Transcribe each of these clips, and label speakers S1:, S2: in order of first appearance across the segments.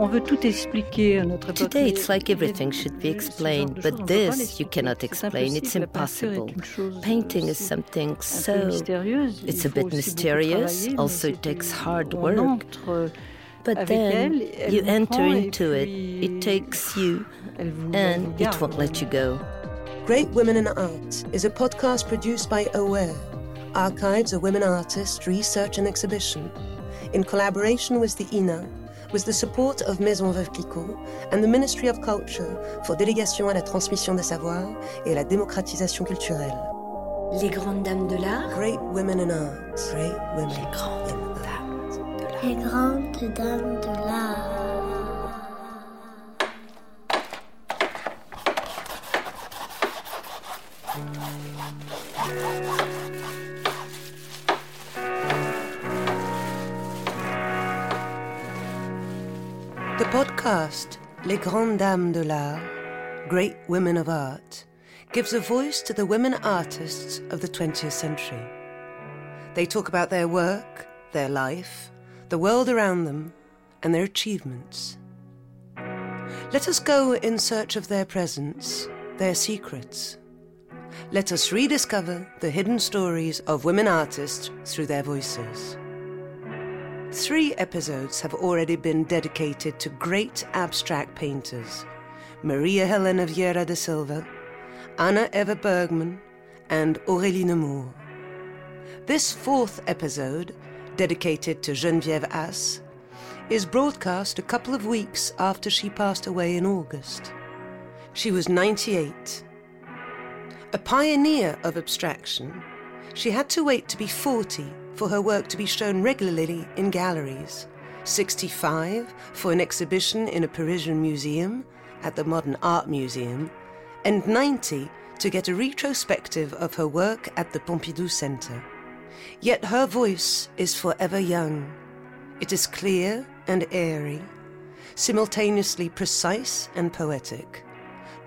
S1: Today it's like everything should be explained, but this you cannot explain. It's impossible. Painting is something so. It's a bit mysterious. Also, it takes hard work. But then you enter into it. It takes you, and it won't let you go.
S2: Great Women in Art is a podcast produced by Aware, Archives of Women Artists Research and Exhibition, in collaboration with the INA, with the support of Maison Veuve Clicquot and the Ministry of Culture for Délégation à la transmission des savoirs et la démocratisation culturelle.
S3: Les grandes dames de l'art.
S2: Great Women in Art. Great Women.
S3: Les grandes dames de l'art.
S4: Les grandes dames de l'art.
S2: The podcast Les Grandes Dames de l'Art, Great Women of Art, gives a voice to the women artists of the 20th century. They talk about their work, their life, the world around them, and their achievements. Let us go in search of their presence, their secrets. Let us rediscover the hidden stories of women artists through their voices. Three episodes have already been dedicated to great abstract painters Maria Helena Vieira da Silva, Anna Eva Bergman, and Aurélie Nemours. This fourth episode, dedicated to Geneviève Asse, is broadcast a couple of weeks after she passed away in August. She was 98. A pioneer of abstraction, she had to wait to be 40 for her work to be shown regularly in galleries, 65 for an exhibition in a Parisian museum at the Modern Art Museum, and 90 to get a retrospective of her work at the Pompidou Center. Yet her voice is forever young. It is clear and airy, simultaneously precise and poetic,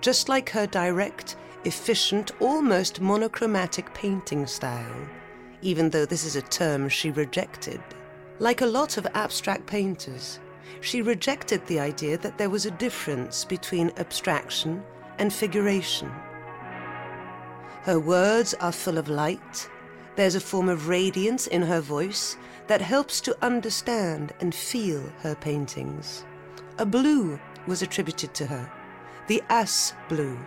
S2: just like her direct, efficient, almost monochromatic painting style even though this is a term she rejected. Like a lot of abstract painters, she rejected the idea that there was a difference between abstraction and figuration. Her words are full of light. There's a form of radiance in her voice that helps to understand and feel her paintings. A blue was attributed to her, the Asse blue,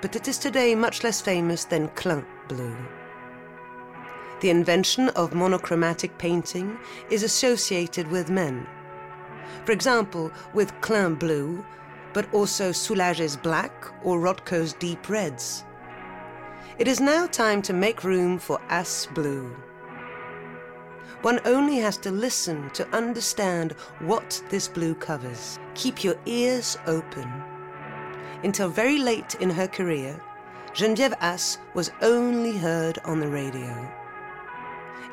S2: but it is today much less famous than Klein blue. The invention of monochromatic painting is associated with men. For example, with Klein blue, but also Soulage's black or Rothko's deep reds. It is now time to make room for Asse blue. One only has to listen to understand what this blue covers. Keep your ears open. Until very late in her career, Geneviève Asse was only heard on the radio.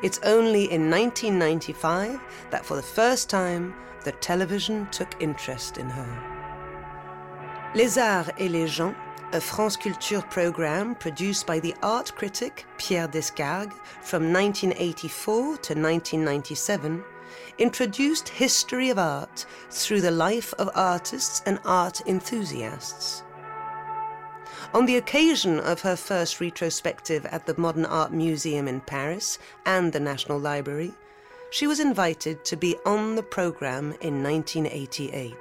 S2: It's only in 1995 that for the first time the television took interest in her. Les Arts et les Gens, a France Culture program produced by the art critic Pierre Descargues from 1984 to 1997, introduced history of art through the life of artists and art enthusiasts. On the occasion of her first retrospective at the Modern Art Museum in Paris and the National Library, she was invited to be on the program in 1988.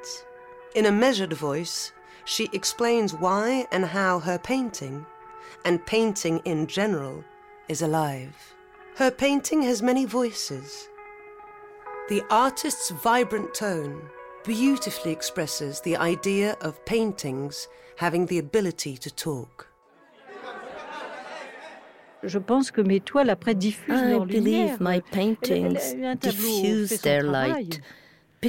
S2: In a measured voice, she explains why and how her painting, and painting in general, is alive. Her painting has many voices. The artist's vibrant tone beautifully expresses the idea of paintings having the ability to talk.
S5: Je pense que mes toiles après diffusent
S1: I believe my paintings
S5: Elle- elle- un tableau
S1: diffuse their light.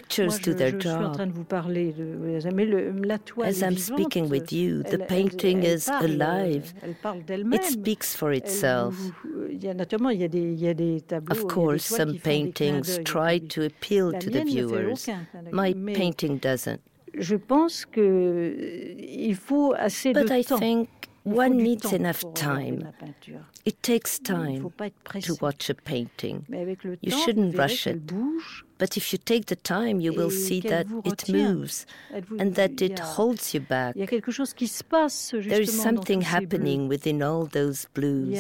S1: Pictures
S5: je,
S1: their
S5: je suis en train
S1: job.
S5: de vous parler de, mais le, la toile
S1: As I'm speaking with you, the painting is alive.
S5: Elle parle d'elle-même.
S1: It speaks for itself.
S5: vous- euh, Il y a naturellement, il y a des, il y a des tableaux.
S1: Of
S5: il y a des
S1: course, some
S5: qui font des clins
S1: paintings try to appeal to the
S5: mienne ne fait
S1: viewers.
S5: aucun clin d'œil.
S1: My painting doesn't.
S5: je pense que euh, il faut assez
S1: But I think one needs enough time. It takes time
S5: faut pas être pressé.
S1: to watch a painting.
S5: Mais avec le
S1: You shouldn't rush it. But if you take the time, you will see that it moves and that it holds you back. There is something happening within all those blues.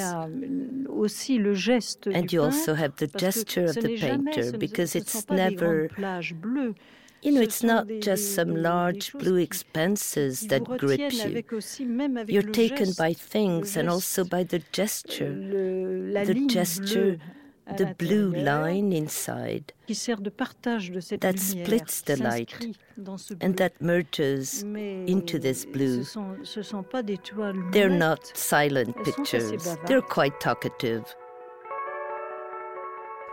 S1: And you also have the gesture of the painter because it's never you know, it's not just some large blue expanses that grip you. You're taken by things and also by the gesture. The gesture the blue line inside that splits the light and that merges into this blue. They're not silent pictures, they're quite talkative.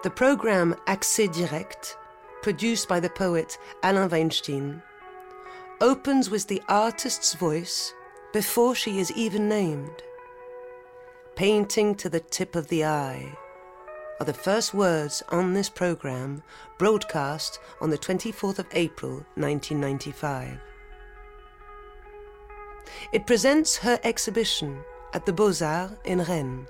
S2: The program Accès Direct, produced by the poet Alain Veinstein, opens with the artist's voice before she is even named. Painting to the tip of the eye are the first words on this program broadcast on the 24th of April 1995. It presents her exhibition at the Beaux-Arts in Rennes.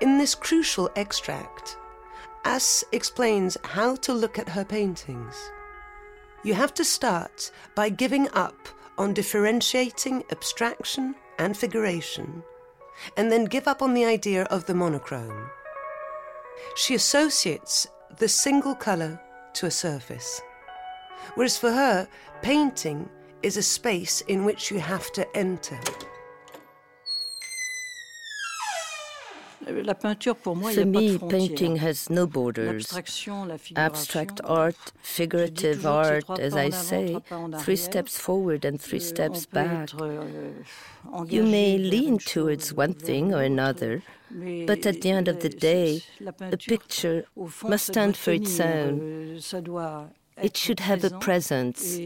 S2: In this crucial extract, Asse explains how to look at her paintings. You have to start by giving up on differentiating abstraction and figuration and then give up on the idea of the monochrome. She associates the single colour to a surface, whereas for her, painting is a space in which you have to enter.
S1: For me, painting has no borders. Abstract art, figurative art, as I say, three steps forward and three steps back. Euh, you may lean towards one thing or another, but at the end of the day, a picture must stand for its own. Euh, it should have a presence,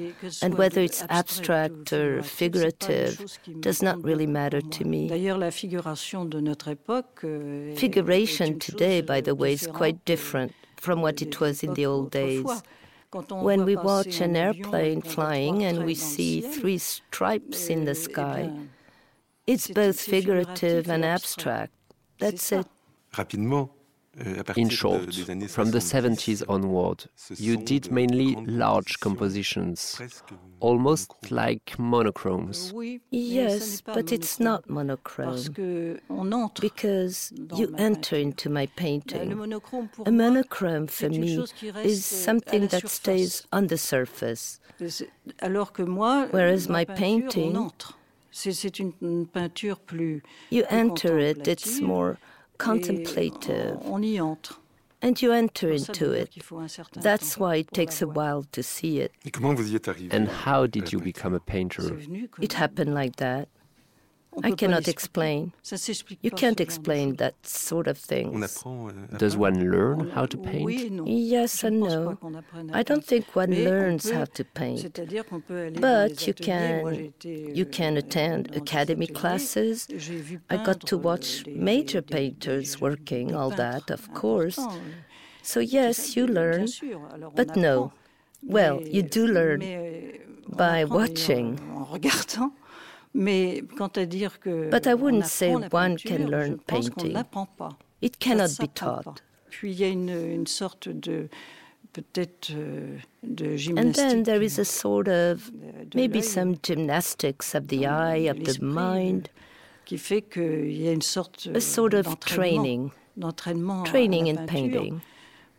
S1: and whether it's abstract or figurative does not really matter to me. Euh, Figuration today, by the way, is quite different from what it was in the old days. When we watch an airplane flying and we see three stripes in the euh, sky, it's both figurative and abstract. That's it.
S6: Rapidement, Euh, In short, from the 70s onward, you did mainly large compositions, almost like monochromes.
S1: Yes, but it's not monochrome. because you enter into my painting. A monochrome for me is something that stays on the surface, whereas my painting, you enter it, it's more contemplative. And you enter into it. That's why it takes a while to see it.
S6: And how did you become a painter?
S1: It happened like that. I cannot explain. You can't explain that sort of things.
S6: Euh, Does one learn how to paint?
S1: Yes and no. I don't think one learns how to paint. But you can you can attend academy classes. I got to watch major painters working, all that, of course. So yes, you learn. But no. Well, you do learn by watching. But I wouldn't say one can learn painting. It cannot be taught.
S5: Puis il y a une, une sorte de peut-être euh,
S1: And then there is a sort of maybe some gymnastics of the eye, of the
S5: euh, mind. Qu'il y a une sorte
S1: a sort euh, of training, training in painting.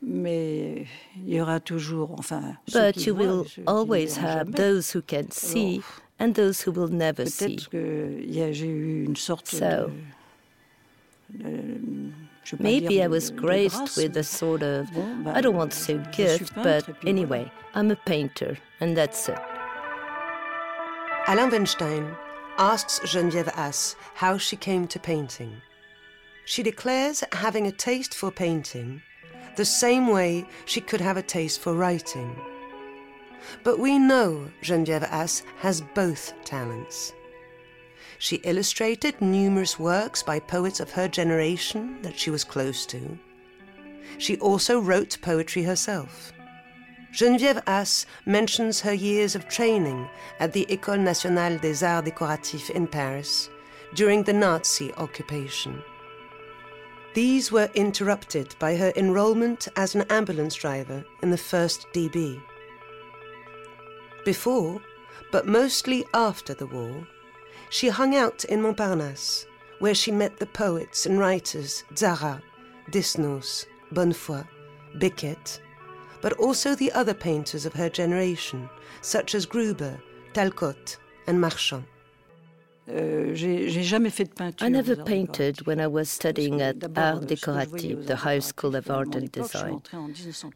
S5: Mais il y aura toujours, enfin,
S1: But you will always have those who can oh, see and those who will never see. So, maybe I was graced with a sort of, I don't want to say gift, but anyway, I'm a painter, and that's it.
S2: Alain Veinstein asks Geneviève Asse how she came to painting. She declares having a taste for painting the same way she could have a taste for writing. But we know Geneviève Asse has both talents. She illustrated numerous works by poets of her generation that she was close to. She also wrote poetry herself. Geneviève Asse mentions her years of training at the École nationale des arts décoratifs in Paris during the Nazi occupation. These were interrupted by her enrolment as an ambulance driver in the 1st DB. Before, but mostly after the war, she hung out in Montparnasse, where she met the poets and writers Tzara, Desnos, Bonnefoy, Beckett, but also the other painters of her generation, such as Gruber, Tal-Coat, and Marchand.
S1: Euh, I never painted when I was studying at Art Décoratif, the High School of Art and Design.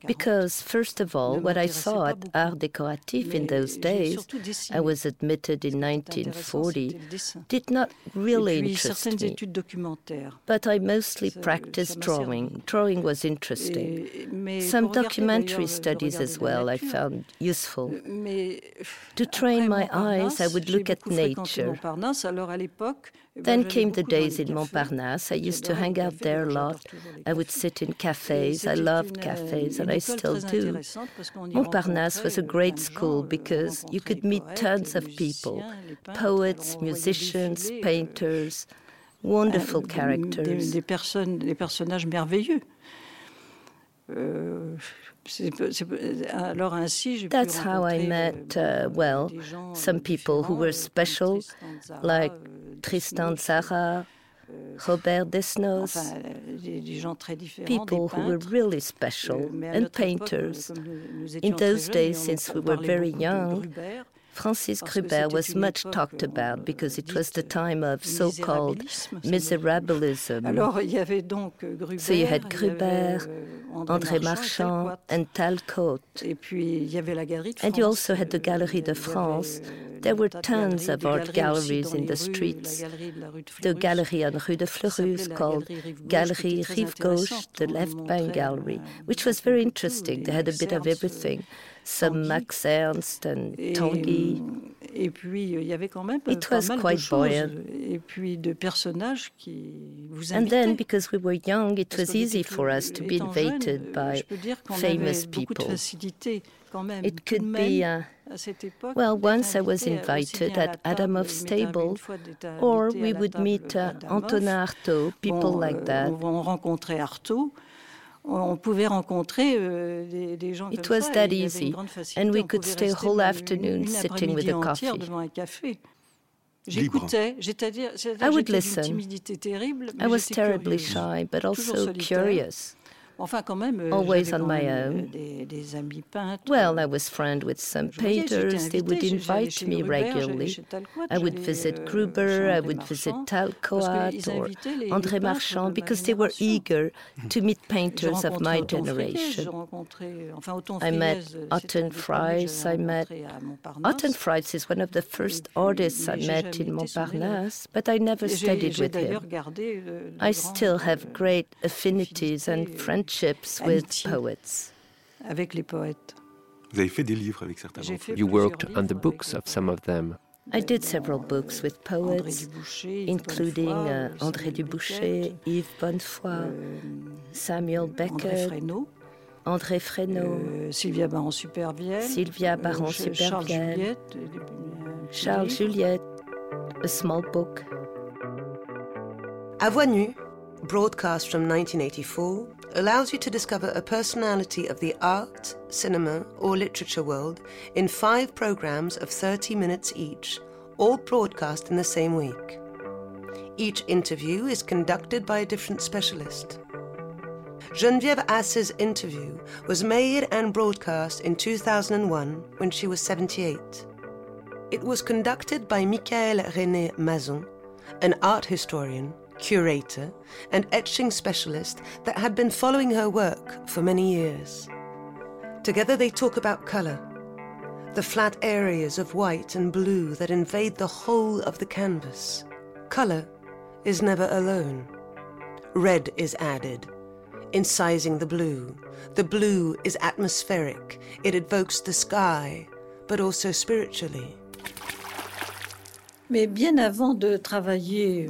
S1: Because, first of all, what I saw at Art Décoratif in those days, I was admitted in 1940, did not really interest me. But I mostly practiced drawing. Drawing was interesting. Some documentary studies as well I found useful. To train my eyes, I would look at nature. Then came the days in Montparnasse. I used to hang out there a lot. I would sit in cafes. I loved cafes, and I still do. Montparnasse was a great school because you could meet tons of people poets, musicians, painters, wonderful characters.
S5: Des, personnes, des personnages merveilleux. Euh,
S1: That's how I met, euh, uh, well, some people who were special, like euh, Tristan Tzara, euh, Robert Desnos, people who were really special, and painters. In those days, since we were very young, Francis Gruber was much talked about because it was the time of so called miserabilism. So you had Gruber, André Marchand, and Tal-Coat. And you also had the Galerie de France. There were tons of art galleries in the streets. The gallery on Rue de Fleurus called Galerie Rive Gauche, the left bank gallery, which was very interesting. They had a bit of everything some Max Ernst and Tanguy.
S5: Et puis il y avait quand même
S1: it was quite buoyant.
S5: Et puis de personnages qui vous
S1: And then because we were young, it was easy for us to be invited by famous people. It could be uh, well, once I was invited at Adamov's stable, or we would meet uh, Antonin Artaud, people like that.
S5: On rencontrait Artaud on pouvait rencontrer euh, des, des, gens
S1: It
S5: comme
S1: was
S5: ça,
S1: that easy, and we could stay whole afternoon sitting with a coffee.
S5: devant un café. J'écoutais, c'est-à-dire,
S1: I would listen. I was terribly shy, but also curious.
S5: Enfin, quand même,
S1: euh, oh, always on my own.
S5: Des, des amis peintres.
S1: Well, I was friends with some painters. They would invite me regularly. I would visit
S5: euh,
S1: Gruber, I would visit Tal-Coat or André Marchand because they were eager to meet painters of my generation. I met Othon Friesz. I met Othon Friesz is one of the first artists I met in Montparnasse, but I never studied with him.
S5: Euh,
S1: I still have great affinities and friendships friendships with poets.
S5: Avec les poètes.
S7: Vous avez fait des livres avec certains d'entre eux.
S6: You worked on the books of some of them.
S1: I did several books with poets, including uh, André Dubouchet, Yves Bonnefoy, euh, Samuel Beckett, André Fresneau,
S5: euh, Sylvia Baron-Supervielle,
S1: Sylvia
S5: euh,
S1: Baron-Supervielle, Charles Juliette, A Small Book.
S2: À voix nue, broadcast from 1984, allows you to discover a personality of the art, cinema, or literature world in five programs of 30 minutes each, all broadcast in the same week. Each interview is conducted by a different specialist. Geneviève Asse's interview was made and broadcast in 2001 when she was 78. It was conducted by Michael René Mazon, an art historian curator, and etching specialist that had been following her work for many years. Together they talk about colour, the flat areas of white and blue that invade the whole of the canvas. Colour is never alone. Red is added, incising the blue. The blue is atmospheric, it evokes the sky, but also spiritually.
S5: Mais bien avant de travailler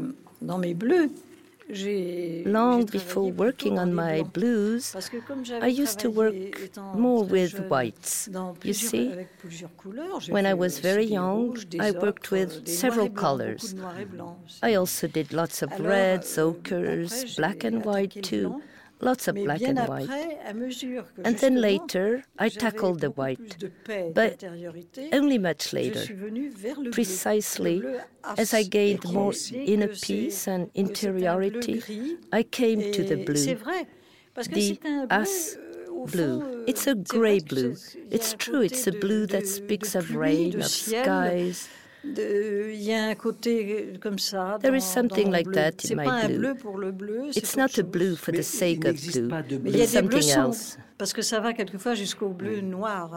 S1: long before working on my blues, I used to work more with whites. You see, when I was very young, I worked with several colors. I also did lots of reds, ochres, black and white too lots of black and white. And then later, I tackled the white, but only much later, precisely as I gained more inner peace and interiority, I came to the blue, the Asse blue. Euh, it's a gray blue. It's true, it's a blue that speaks of rain, of skies there is something like that in my blue. It's not a blue for the sake of blue, it's something else.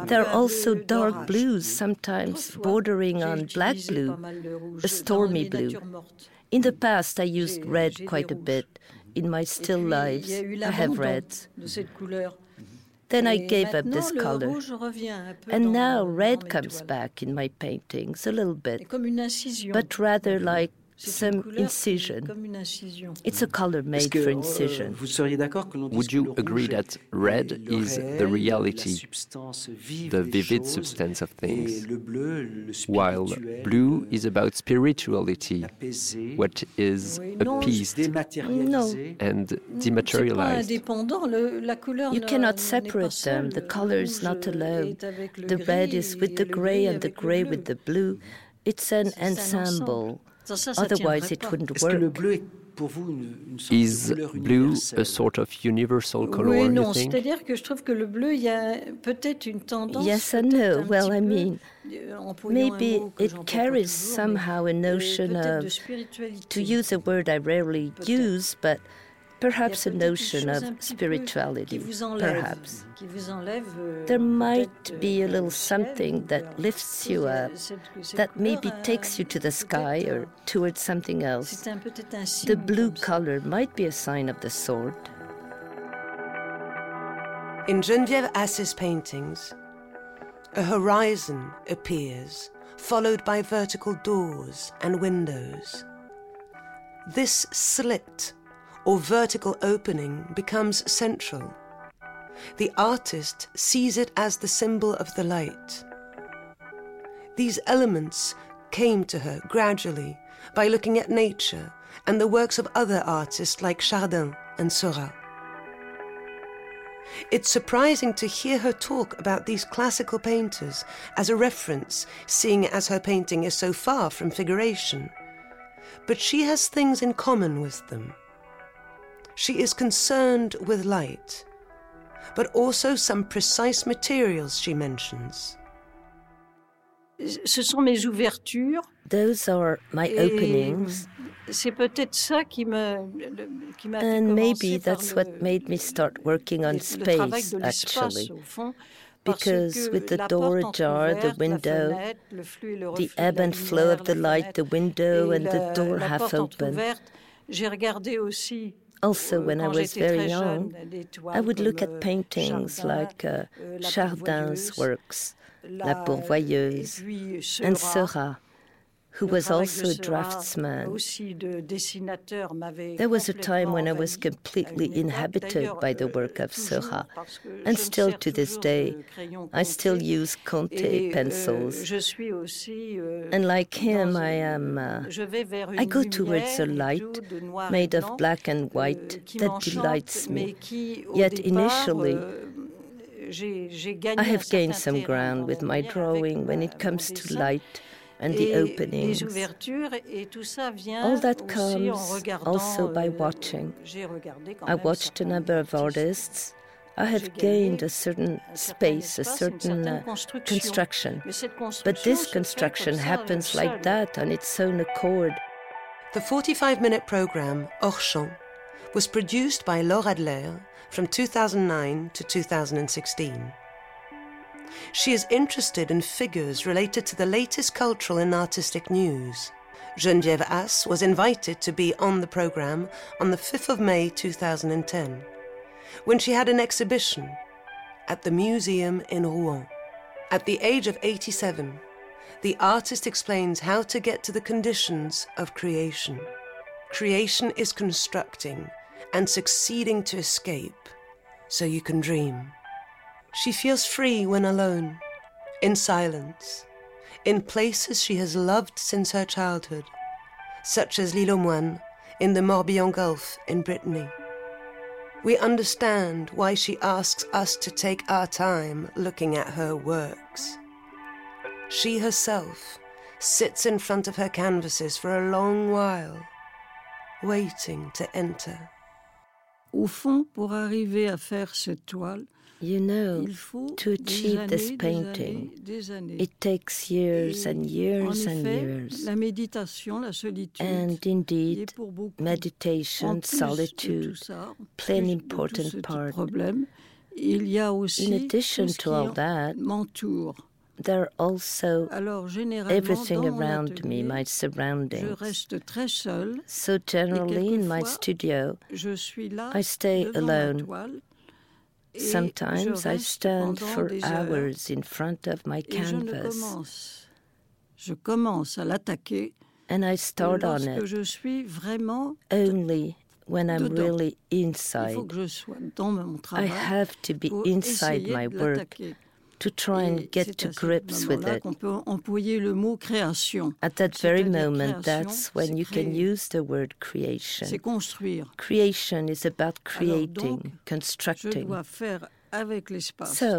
S1: There are also dark blues, sometimes bordering on black blue, a stormy blue. In the past, I used red quite a bit. In my still lives, I have reds. Then I gave up this color. And now red comes back in my paintings a little bit, but rather like some incision. It's a color made for incision.
S6: Would you agree that red is the reality, the vivid substance of things, while blue is about spirituality, what is appeased
S1: no.
S6: and dematerialized?
S1: You cannot separate them. The color is not allowed. The red is with the gray and the gray with the blue. It's an ensemble. Otherwise, it wouldn't work.
S6: Is blue a sort of universal color? Oui, non, c'est-à-dire
S5: que je trouve que le bleu, il y a peut-être une tendance.
S1: Yes and no. Well, I mean, euh, maybe it carries somehow a notion of, to use a word I rarely use, but perhaps a notion of spirituality, perhaps.
S5: Euh,
S1: there might be a little something that lifts you up, that maybe takes you to the sky or towards something else. The blue color might be a sign of the sort.
S2: In Geneviève Asse's paintings, a horizon appears, followed by vertical doors and windows. This slit or vertical opening becomes central. The artist sees it as the symbol of the light. These elements came to her gradually by looking at nature and the works of other artists like Chardin and Seurat. It's surprising to hear her talk about these classical painters as a reference, seeing as her painting is so far from figuration. But she has things in common with them. She is concerned with light, but also some precise materials she mentions.
S5: Ce sont mes ouvertures.
S1: Those are my openings.
S5: C'est peut-être ça qui me qui m'a
S1: And maybe that's what made me start working on space actually. because with the door ajar, the window, the ebb and flow of the light, the window and the door half open.
S5: J'ai regardé aussi
S1: also, when I was very young, I would look at paintings like uh, Chardin's works, La Pourvoyeuse, and Seurat who was also a draftsman. There was a time when I was completely inhabited by the work of Seurat, and still to this day, I still use Conté euh, pencils.
S5: Euh,
S1: and like him, I am. Uh, I go towards a light made of black and euh, white that delights me. Yet initially, I have gained some ground with my drawing when it comes to light and the openings. All that comes also by euh, watching. I watched a number of artists. I have gained a certain space, a certain uh, construction. But this construction happens like that on its own accord.
S2: The 45 minute program, Hors Champ, was produced by Laure Adler from 2009 to 2016. She is interested in figures related to the latest cultural and artistic news. Geneviève Asse was invited to be on the program on the 5th of May 2010, when she had an exhibition at the museum in Rouen. At the age of 87, the artist explains how to get to the conditions of creation. creation is constructing and succeeding to escape so you can dream. She feels free when alone, in silence, in places she has loved since her childhood, such as l'Île aux Moines in the Morbihan Gulf in Brittany. We understand why she asks us to take our time looking at her works. She herself sits in front of her canvases for a long while, waiting to enter.
S5: Au fond, pour arriver à faire cette toile,
S1: you know, to achieve années, this painting, des années, it takes years and years and years.
S5: La méditation, la solitude,
S1: and indeed, meditation, solitude, play an important part.
S5: Problème, il y a aussi
S1: In addition to all that, there are also everything around me, my surroundings. So generally, in my studio, I stay alone. Sometimes I stand for hours in front of my canvas. And I start on it only when I'm really inside. I have to be inside my work to try and get to grips with it. At that very moment, that's when you can use the word creation. Creation is about creating, constructing. So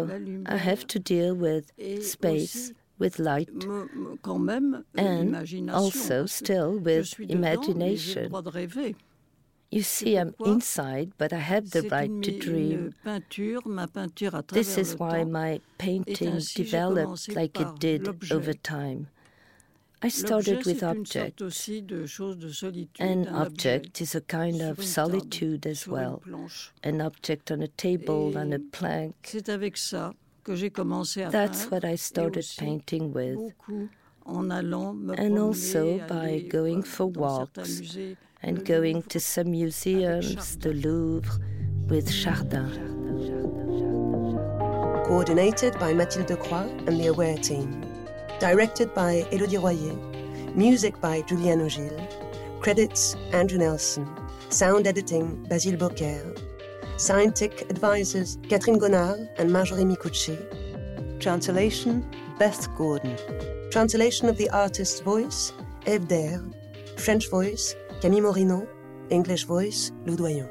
S1: I have to deal with space, with light, and also still with imagination. You see, I'm inside, but I have the right to dream. This is why my painting developed like it did over time. I started with objects. An object is a kind of solitude as well. An object on a table, on a plank. That's what I started painting with. And also by going for walks and mm. going to some museums, the Louvre, with Chardin.
S2: Coordinated by Mathilde Croix and the Aware team. Directed by Elodie Royer. Music by Julian Ogil. Credits Andrew Nelson. Sound editing Basile Beaucaire. Scientific advisors Catherine Gonard and Marjorie Micucci. Translation Beth Gordon. Translation of the artist's voice Eve French voice Camille Morino, English voice, Loudoyon.